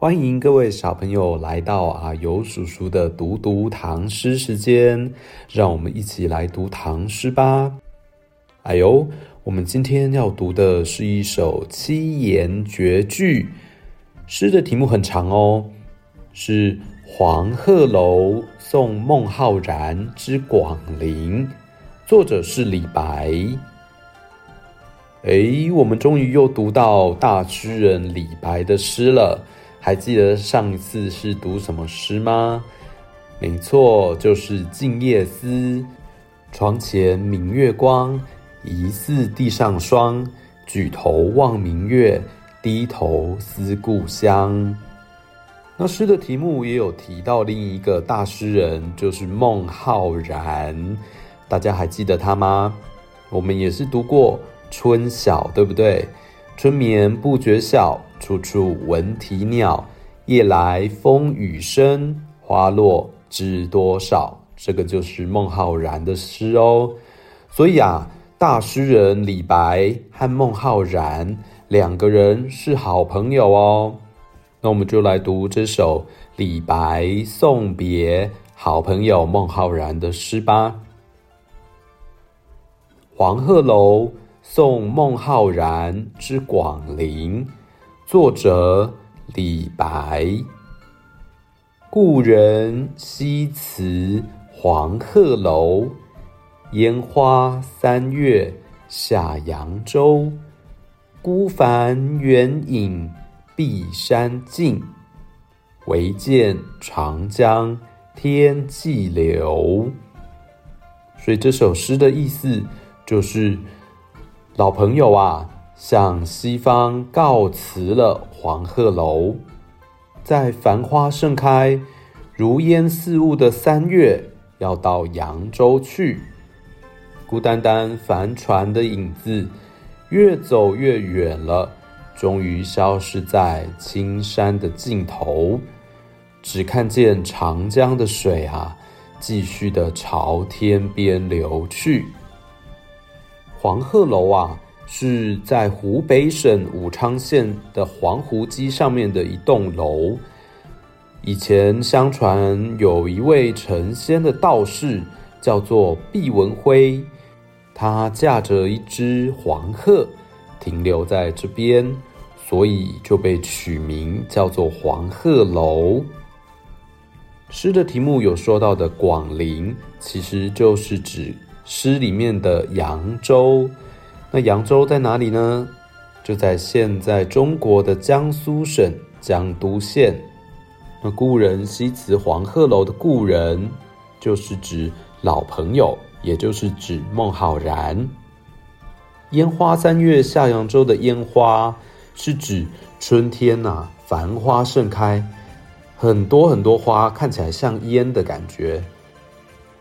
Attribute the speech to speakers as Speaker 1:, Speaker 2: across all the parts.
Speaker 1: 欢迎各位小朋友来到啊呦叔叔的读读唐诗时间，让我们一起来读唐诗吧。哎呦，我们今天要读的是一首七言绝句，诗的题目很长哦，是《黄鹤楼送孟浩然之广陵》，作者是李白。哎，我们终于又读到大诗人李白的诗了。还记得上一次是读什么诗吗？没错，就是《静夜思》。床前明月光，疑似地上霜。举头望明月，低头思故乡。那诗的题目也有提到另一个大诗人，就是孟浩然。大家还记得他吗？我们也是读过《春晓》，对不对？春眠不觉晓，处处闻啼鸟。夜来风雨声，花落知多少。这个就是孟浩然的诗哦。所以啊，大诗人李白和孟浩然两个人是好朋友哦。那我们就来读这首李白送别好朋友孟浩然的诗吧。《黄鹤楼送孟浩然之广陵》，作者李白。故人西辞黄鹤楼，烟花三月下扬州。孤帆远影碧山尽，唯见长江天际流。所以这首诗的意思就是。老朋友啊，向西方告辞了黄鹤楼，在繁花盛开、如烟似雾的三月，要到扬州去。孤单单帆船的影子越走越远了，终于消失在青山的尽头，只看见长江的水啊，继续的朝天边流去。黄鹤楼啊，是在湖北省武昌县的黄湖基上面的一栋楼。以前相传有一位成仙的道士，叫做毕文辉，他驾着一只黄鹤停留在这边，所以就被取名叫做黄鹤楼。诗的题目有说到的广陵，其实就是指。诗里面的扬州，那扬州在哪里呢？就在现在中国的江苏省江都县。那故人西辞黄鹤楼的故人，就是指老朋友，也就是指孟浩然。烟花三月下扬州的烟花，是指春天呐、啊，繁花盛开，很多很多花，看起来像烟的感觉。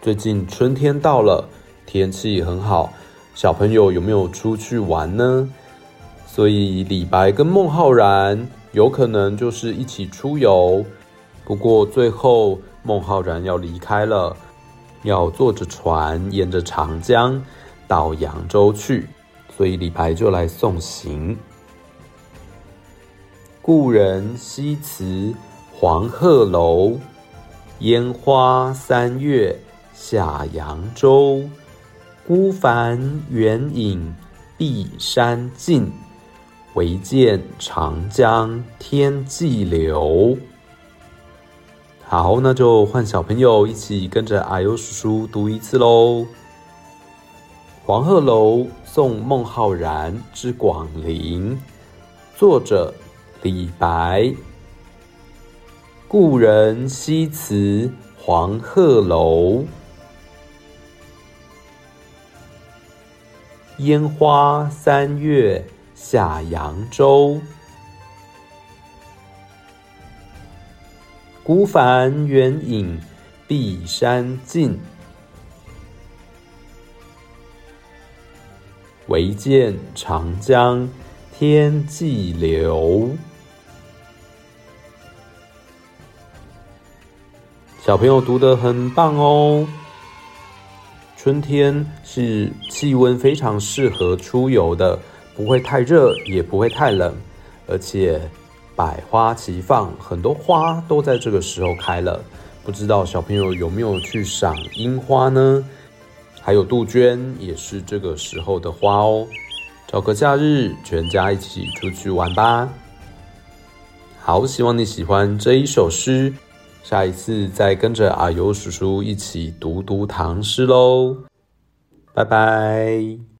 Speaker 1: 最近春天到了。天气很好，小朋友有没有出去玩呢？所以李白跟孟浩然有可能就是一起出游。不过最后孟浩然要离开了，要坐着船沿着长江到扬州去，所以李白就来送行。故人西辞黄鹤楼，烟花三月下扬州。孤帆远影碧山尽，唯见长江天际流。好，那就换小朋友一起跟着啊呦叔叔读一次喽。《黄鹤楼送孟浩然之广陵》，作者李白。故人西辞黄鹤楼。烟花三月下扬州，孤帆远影碧山尽，唯见长江天际流。小朋友读得很棒哦。春天是气温非常适合出游的，不会太热，也不会太冷，而且百花齐放，很多花都在这个时候开了。不知道小朋友有没有去赏樱花呢？还有杜鹃也是这个时候的花哦。找个假日，全家一起出去玩吧。好，希望你喜欢这一首诗。下一次再跟着阿尤叔叔一起读读唐诗喽。拜拜。